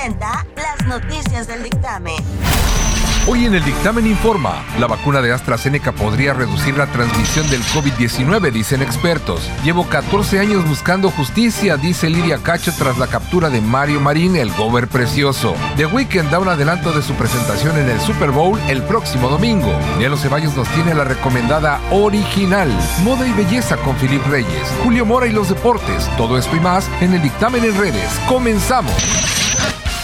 presenta las noticias del dictamen. Hoy en el dictamen informa, la vacuna de AstraZeneca podría reducir la transmisión del COVID-19, dicen expertos. Llevo 14 años buscando justicia, dice Lidia Cacho tras la captura de Mario Marín, el gober precioso. The Weeknd da un adelanto de su presentación en el Super Bowl el próximo domingo. Nelo Ceballos nos tiene la recomendada original, Moda y Belleza con Filip Reyes, Julio Mora y los deportes. Todo esto y más en el dictamen en redes. Comenzamos.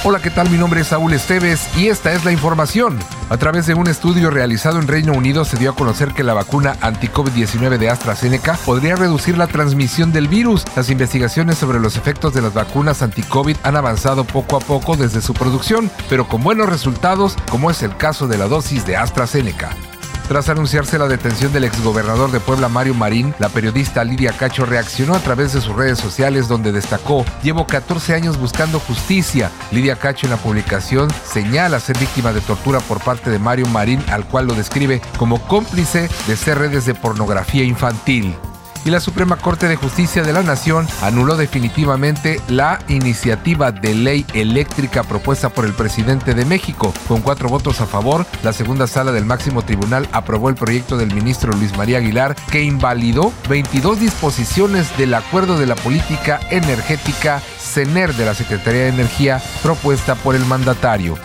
Hola, ¿qué tal? Mi nombre es Saúl Esteves y esta es la información. A través de un estudio realizado en Reino Unido se dio a conocer que la vacuna anti-COVID-19 de AstraZeneca podría reducir la transmisión del virus. Las investigaciones sobre los efectos de las vacunas anti-COVID han avanzado poco a poco desde su producción, pero con buenos resultados, como es el caso de la dosis de AstraZeneca. Tras anunciarse la detención del exgobernador de Puebla Mario Marín, la periodista Lidia Cacho reaccionó a través de sus redes sociales donde destacó, llevo 14 años buscando justicia. Lidia Cacho en la publicación señala ser víctima de tortura por parte de Mario Marín, al cual lo describe como cómplice de ser redes de pornografía infantil y la Suprema Corte de Justicia de la Nación anuló definitivamente la iniciativa de ley eléctrica propuesta por el presidente de México. Con cuatro votos a favor, la segunda sala del máximo tribunal aprobó el proyecto del ministro Luis María Aguilar que invalidó 22 disposiciones del acuerdo de la política energética CENER de la Secretaría de Energía propuesta por el mandatario.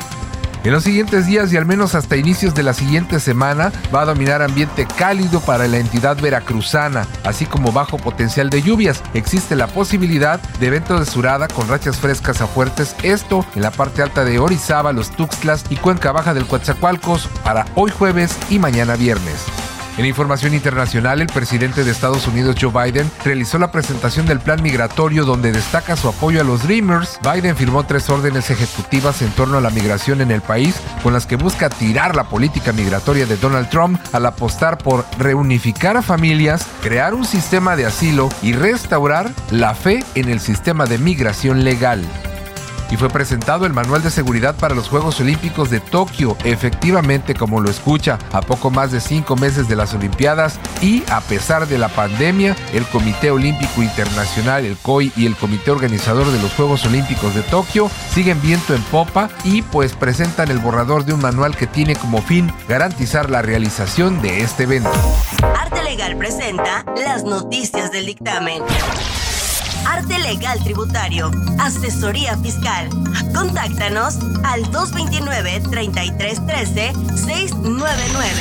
En los siguientes días y al menos hasta inicios de la siguiente semana va a dominar ambiente cálido para la entidad veracruzana, así como bajo potencial de lluvias. Existe la posibilidad de evento de surada con rachas frescas a fuertes, esto en la parte alta de Orizaba, los Tuxtlas y Cuenca Baja del Coatzacoalcos para hoy jueves y mañana viernes. En información internacional, el presidente de Estados Unidos, Joe Biden, realizó la presentación del plan migratorio donde destaca su apoyo a los Dreamers. Biden firmó tres órdenes ejecutivas en torno a la migración en el país, con las que busca tirar la política migratoria de Donald Trump al apostar por reunificar a familias, crear un sistema de asilo y restaurar la fe en el sistema de migración legal y fue presentado el Manual de Seguridad para los Juegos Olímpicos de Tokio, efectivamente como lo escucha, a poco más de cinco meses de las Olimpiadas y a pesar de la pandemia, el Comité Olímpico Internacional, el COI y el Comité Organizador de los Juegos Olímpicos de Tokio siguen viento en popa y pues presentan el borrador de un manual que tiene como fin garantizar la realización de este evento. Arte Legal presenta las noticias del dictamen. Arte Legal Tributario, Asesoría Fiscal. Contáctanos al 229-3313-699.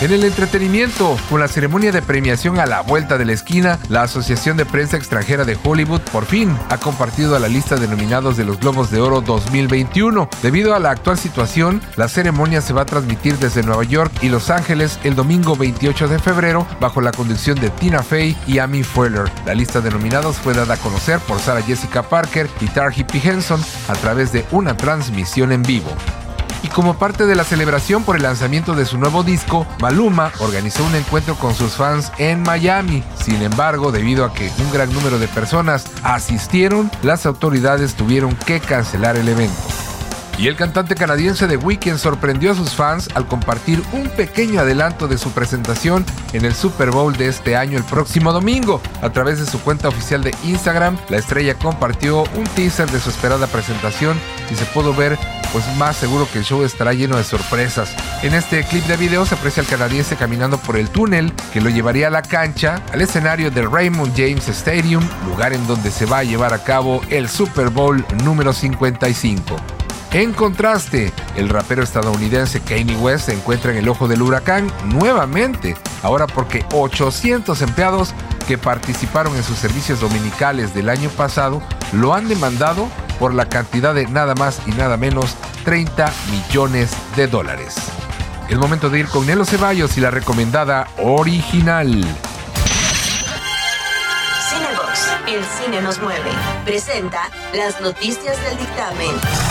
En el entretenimiento, con la ceremonia de premiación a la vuelta de la esquina, la Asociación de Prensa Extranjera de Hollywood por fin ha compartido la lista de nominados de los Globos de Oro 2021. Debido a la actual situación, la ceremonia se va a transmitir desde Nueva York y Los Ángeles el domingo 28 de febrero bajo la conducción de Tina Fey y Amy Fuller. La lista de nominados fue dada a conocer por Sarah Jessica Parker y Tarji P. Henson a través de una transmisión en vivo. Y como parte de la celebración por el lanzamiento de su nuevo disco, Maluma organizó un encuentro con sus fans en Miami. Sin embargo, debido a que un gran número de personas asistieron, las autoridades tuvieron que cancelar el evento. Y el cantante canadiense The Weeknd sorprendió a sus fans al compartir un pequeño adelanto de su presentación en el Super Bowl de este año el próximo domingo. A través de su cuenta oficial de Instagram, la estrella compartió un teaser de su esperada presentación y se pudo ver pues más seguro que el show estará lleno de sorpresas. En este clip de video se aprecia al canadiense caminando por el túnel que lo llevaría a la cancha, al escenario del Raymond James Stadium, lugar en donde se va a llevar a cabo el Super Bowl número 55. En contraste, el rapero estadounidense Kanye West se encuentra en el ojo del huracán nuevamente, ahora porque 800 empleados que participaron en sus servicios dominicales del año pasado lo han demandado por la cantidad de nada más y nada menos 30 millones de dólares. Es momento de ir con Nelo Ceballos y la recomendada original. Cinebox, el cine nos mueve, presenta las noticias del dictamen.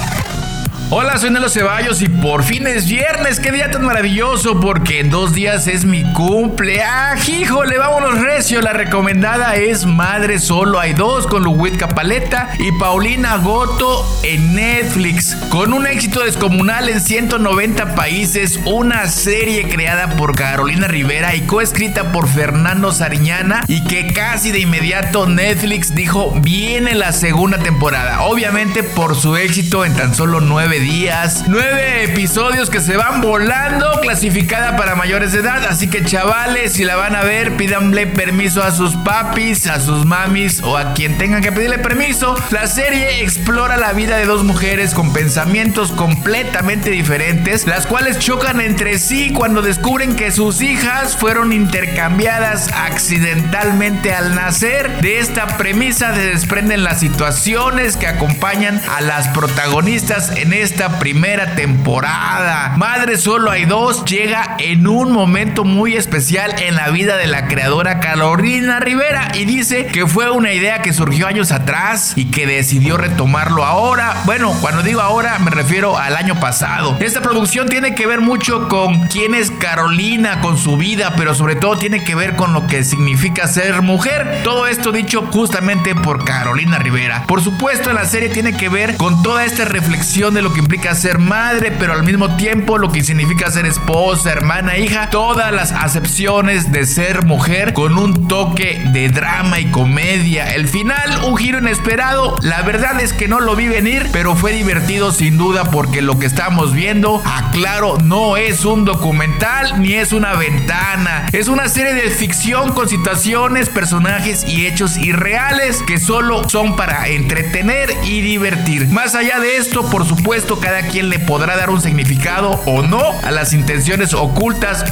Hola, soy Nelo Ceballos y por fin es viernes. Qué día tan maravilloso porque en dos días es mi cumple. ¡Ah, híjole! Vámonos recio. La recomendada es Madre Solo Hay Dos con Luwit Capaleta y Paulina Goto en Netflix. Con un éxito descomunal en 190 países, una serie creada por Carolina Rivera y coescrita por Fernando Sariñana y que casi de inmediato Netflix dijo viene la segunda temporada. Obviamente por su éxito en tan solo nueve días. Nueve episodios que se van volando, clasificada para mayores de edad. Así que chavales, si la van a ver, pídanle permiso a sus papis, a sus mamis o a quien tengan que pedirle permiso. La serie explora la vida de dos mujeres con pensamientos completamente diferentes, las cuales chocan entre sí cuando descubren que sus hijas fueron intercambiadas accidentalmente al nacer. De esta premisa se desprenden las situaciones que acompañan a las protagonistas en este esta primera temporada. Madre solo hay dos llega en un momento muy especial en la vida de la creadora Carolina Rivera y dice que fue una idea que surgió años atrás y que decidió retomarlo ahora. Bueno, cuando digo ahora me refiero al año pasado. Esta producción tiene que ver mucho con quién es Carolina, con su vida, pero sobre todo tiene que ver con lo que significa ser mujer. Todo esto dicho justamente por Carolina Rivera. Por supuesto, la serie tiene que ver con toda esta reflexión de lo que implica ser madre, pero al mismo tiempo lo que significa ser esposa, hermana, hija, todas las acepciones de ser mujer con un toque de drama y comedia. El final, un giro inesperado, la verdad es que no lo vi venir, pero fue divertido sin duda porque lo que estamos viendo, aclaro, no es un documental ni es una ventana, es una serie de ficción con situaciones, personajes y hechos irreales que solo son para entretener y divertir. Más allá de esto, por supuesto, cada quien le podrá dar un significado o no a las intenciones ocultas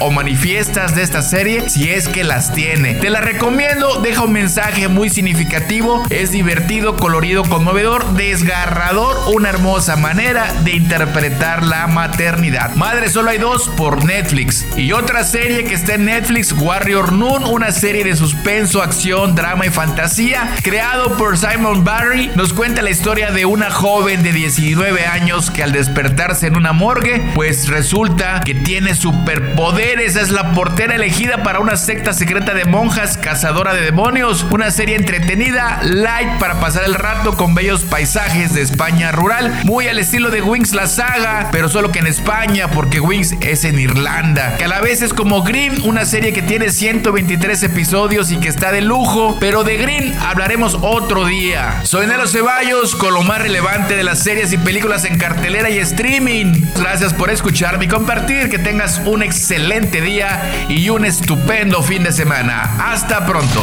o manifiestas de esta serie si es que las tiene. Te la recomiendo, deja un mensaje muy significativo, es divertido, colorido, conmovedor, desgarrador, una hermosa manera de interpretar la maternidad. Madre solo hay dos por Netflix. Y otra serie que está en Netflix, Warrior Noon, una serie de suspenso, acción, drama y fantasía, creado por Simon Barry, nos cuenta la historia de una joven de 19 años que al despertarse en una morgue, pues resulta que tiene superpoderes. Es la portera elegida para una secta secreta de monjas cazadora de demonios. Una serie entretenida, light para pasar el rato con bellos paisajes de España rural. Muy al estilo de Wings la saga, pero solo que en España, porque Wings es en Irlanda. Que a la vez es como Grimm, una serie que tiene 123 episodios y que está de lujo. Pero de Grimm hablaremos otro día. Soy Nelo Ceballos con lo más relevante de las series y películas en cartel cartelera y streaming. Gracias por escucharme y compartir. Que tengas un excelente día y un estupendo fin de semana. Hasta pronto.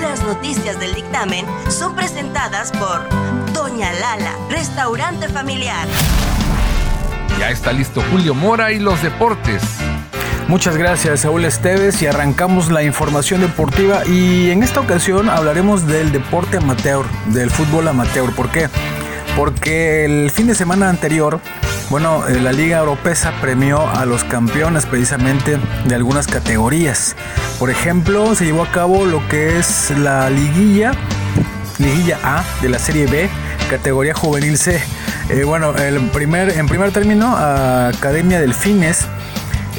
Las noticias del dictamen son presentadas por Doña Lala, restaurante familiar. Ya está listo Julio Mora y los deportes. Muchas gracias, Saúl Esteves, y arrancamos la información deportiva. Y en esta ocasión hablaremos del deporte amateur, del fútbol amateur. ¿Por qué? porque el fin de semana anterior, bueno, eh, la Liga Europea premió a los campeones precisamente de algunas categorías. Por ejemplo, se llevó a cabo lo que es la liguilla, liguilla A de la Serie B, categoría juvenil C. Eh, bueno, en primer término, Academia Delfines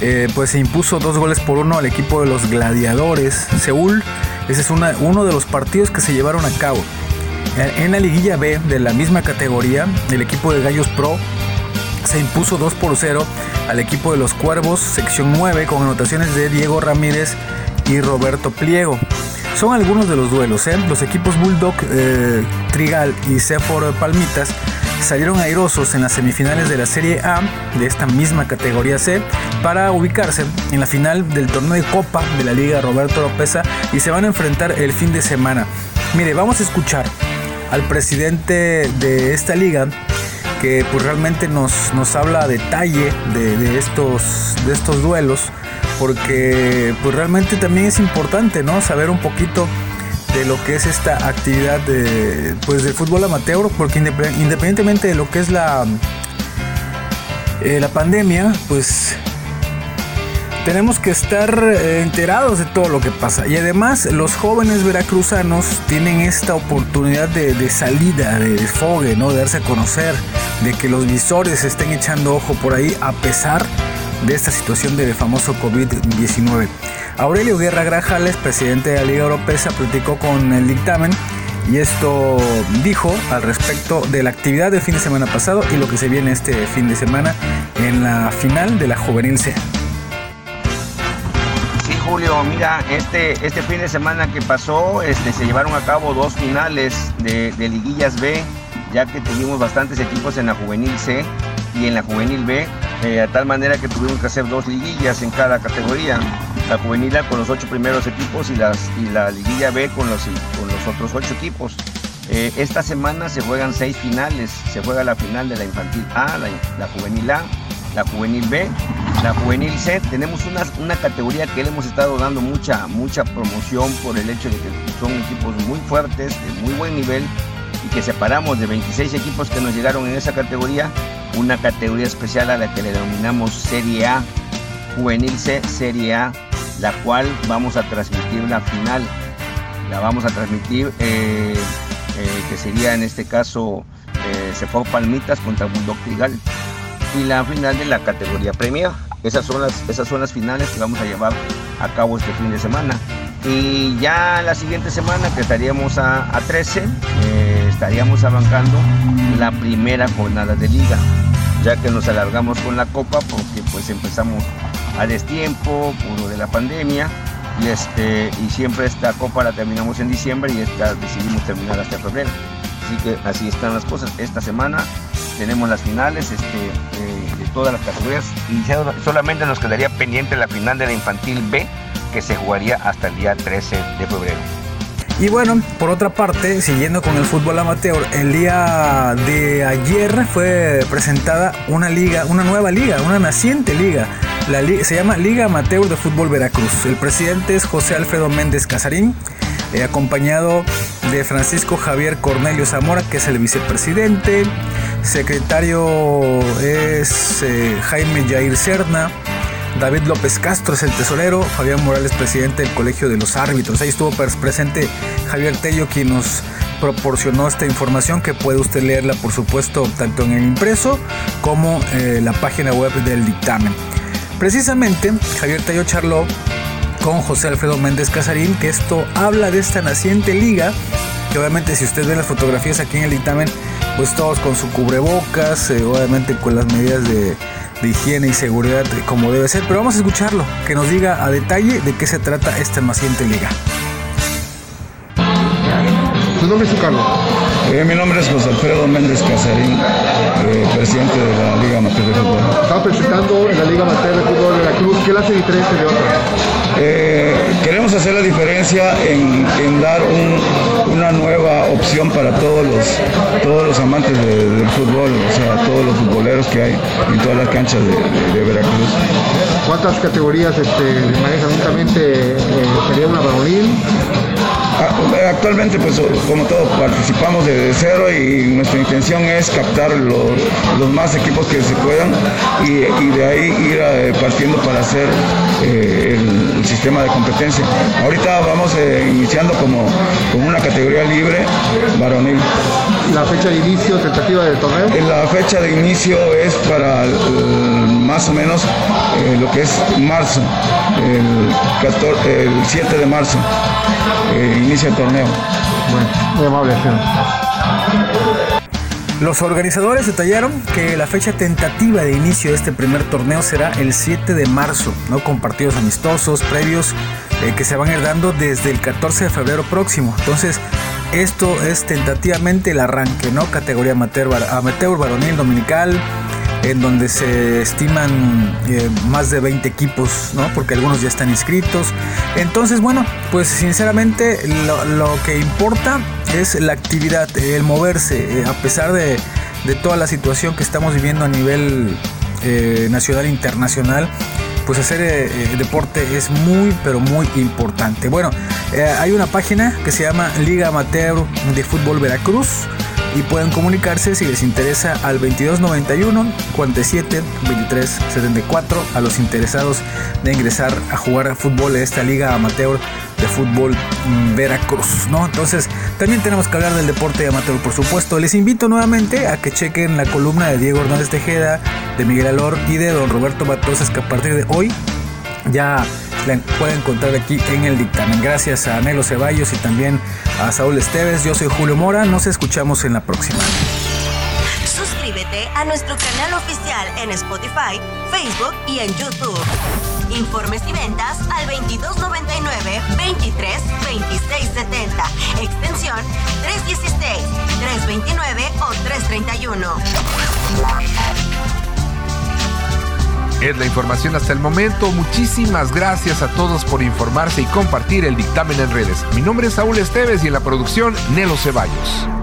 eh, pues se impuso dos goles por uno al equipo de los Gladiadores Seúl. Ese es uno de los partidos que se llevaron a cabo. En la liguilla B de la misma categoría, el equipo de Gallos Pro se impuso 2 por 0 al equipo de los Cuervos, sección 9, con anotaciones de Diego Ramírez y Roberto Pliego. Son algunos de los duelos. ¿eh? Los equipos Bulldog, eh, Trigal y Sefor Palmitas salieron airosos en las semifinales de la Serie A de esta misma categoría C para ubicarse en la final del torneo de Copa de la Liga Roberto López y se van a enfrentar el fin de semana. Mire, vamos a escuchar al presidente de esta liga que pues realmente nos, nos habla a detalle de, estos, de estos duelos porque pues realmente también es importante ¿no? saber un poquito de lo que es esta actividad de, pues del fútbol amateur porque independientemente de lo que es la, eh, la pandemia pues tenemos que estar eh, enterados de todo lo que pasa. Y además los jóvenes veracruzanos tienen esta oportunidad de, salida, de desfogue, ¿no? de darse a conocer, de que los visores estén echando ojo por ahí a pesar de esta situación del famoso COVID-19. Aurelio Guerra Grajales, presidente de la Liga Europea, platicó con el dictamen y esto dijo al respecto de la actividad del fin de semana pasado y lo que se viene este fin de semana en la final de la Juvenil. Julio, mira, este, este fin de semana que pasó este, se llevaron a cabo dos finales de, liguillas B, ya que tuvimos bastantes equipos en la Juvenil C y en la Juvenil B, eh, tal manera que tuvimos que hacer dos liguillas en cada categoría la juvenil con los ocho primeros equipos y, las, y la liguilla B con los, con los otros ocho equipos. Eh, esta semana se juegan seis finales. Se juega la final de la infantil A, la, juvenil A, la juvenil B, la juvenil C. Tenemos una, una, categoría que le hemos estado dando mucha, mucha promoción por el hecho de que son equipos muy fuertes, de muy buen nivel y que separamos de 26 equipos que nos llegaron en esa categoría, una categoría especial a la que le denominamos Serie A, Juvenil C, Serie A la cual vamos a transmitir la final. La vamos a transmitir, eh, eh, que sería en este caso eh, fue Palmitas contra Bulldog Trigal. Y la final de la categoría premio. Esas son, las, esas son las finales que vamos a llevar a cabo este fin de semana. Y ya la siguiente semana, que estaríamos a, a 13, estaríamos arrancando la primera jornada de liga, ya que nos alargamos con la copa porque pues empezamos a destiempo por lo de la pandemia y, este, y siempre esta copa la terminamos en diciembre y esta decidimos terminar hasta febrero. Así que así están las cosas. Esta semana tenemos las finales este, de todas las categorías y solamente nos quedaría pendiente la final de la infantil B que se jugaría hasta el día 13 de febrero. Y bueno, por otra parte, siguiendo con el fútbol amateur, el día de ayer fue presentada una liga, una nueva liga, una naciente liga se llama Liga Amateur de Fútbol Veracruz. El presidente es José Alfredo Méndez Casarín, eh, acompañado de Francisco Javier Cornelio Zamora, que es el vicepresidente. Secretario es eh, Jaime Jair Serna. David López Castro es el tesorero, Fabián Morales presidente del Colegio de los Árbitros. Ahí estuvo presente Javier Tello quien nos proporcionó esta información que puede usted leerla por supuesto tanto en el impreso como eh, la página web del dictamen. Precisamente, Javier Tayo charló con José Alfredo Méndez Casarín, que esto habla de esta naciente liga, que obviamente si usted ve las fotografías aquí en el dictamen, pues todos con su cubrebocas, eh, obviamente con las medidas de, higiene y seguridad como debe ser, pero vamos a escucharlo, que nos diga a detalle de qué se trata esta naciente liga. ¿Su nombre es su cargo? Eh, mi nombre es José Alfredo Méndez Casarín, eh, presidente de la Liga Amateur de Fútbol. Estamos presentando en la Liga Amateur de Fútbol de la Cruz. ¿Qué la hace diferente de otras? Eh, queremos hacer la diferencia en, dar una nueva opción para todos los, todos los amantes del fútbol, o sea, todos los futboleros que hay en todas las canchas de, Veracruz. ¿Cuántas categorías este, manejan únicamente? ¿Sería una varonil? Ah, actualmente, pues como todo, participamos desde cero y nuestra intención es captar los, más equipos que se puedan y, de ahí ir eh, partiendo para hacer eh, el, sistema de competencia. Ahorita vamos eh, iniciando como, como una categoría libre varonil. ¿La fecha de inicio tentativa del torneo? La fecha de inicio es para más o menos lo que es marzo, el, el 7 de marzo inicia el torneo. Bueno, muy amable, Los organizadores detallaron que la fecha tentativa de inicio de este primer torneo será el 7 de marzo, ¿no? con partidos amistosos previos eh, que se van a ir dando desde el 14 de febrero próximo. Entonces, esto es tentativamente el arranque, ¿no? Categoría amateur, amateur varonil dominical, en donde se estiman eh, más de 20 equipos, ¿no? Porque algunos ya están inscritos. Entonces, bueno, pues sinceramente lo, que importa es la actividad, el moverse, eh, a pesar de, toda la situación que estamos viviendo a nivel eh, nacional e internacional pues hacer deporte es muy pero muy importante. Bueno, hay una página que se llama Liga Amateur de Fútbol Veracruz y pueden comunicarse si les interesa al 2291 47 23 74 a los interesados de ingresar a jugar fútbol en esta liga amateur de fútbol Veracruz, ¿no? Entonces, también tenemos que hablar del deporte amateur, por supuesto. Les invito nuevamente a que chequen la columna de Diego Hernández Tejeda, de Miguel Alor y de don Roberto Matosas, que a partir de hoy ya la pueden encontrar aquí en el dictamen. Gracias a Nelo Ceballos y también a Saúl Esteves. Yo soy Julio Mora. Nos escuchamos en la próxima. Suscríbete a nuestro canal oficial en Spotify, Facebook y en YouTube. Informes y ventas al 2299 23 26 70, extensión 316, 329 o 331. Es la información hasta el momento. Muchísimas gracias a todos por informarse y compartir el dictamen en redes. Mi nombre es Saúl Esteves y en la producción Nelo Ceballos.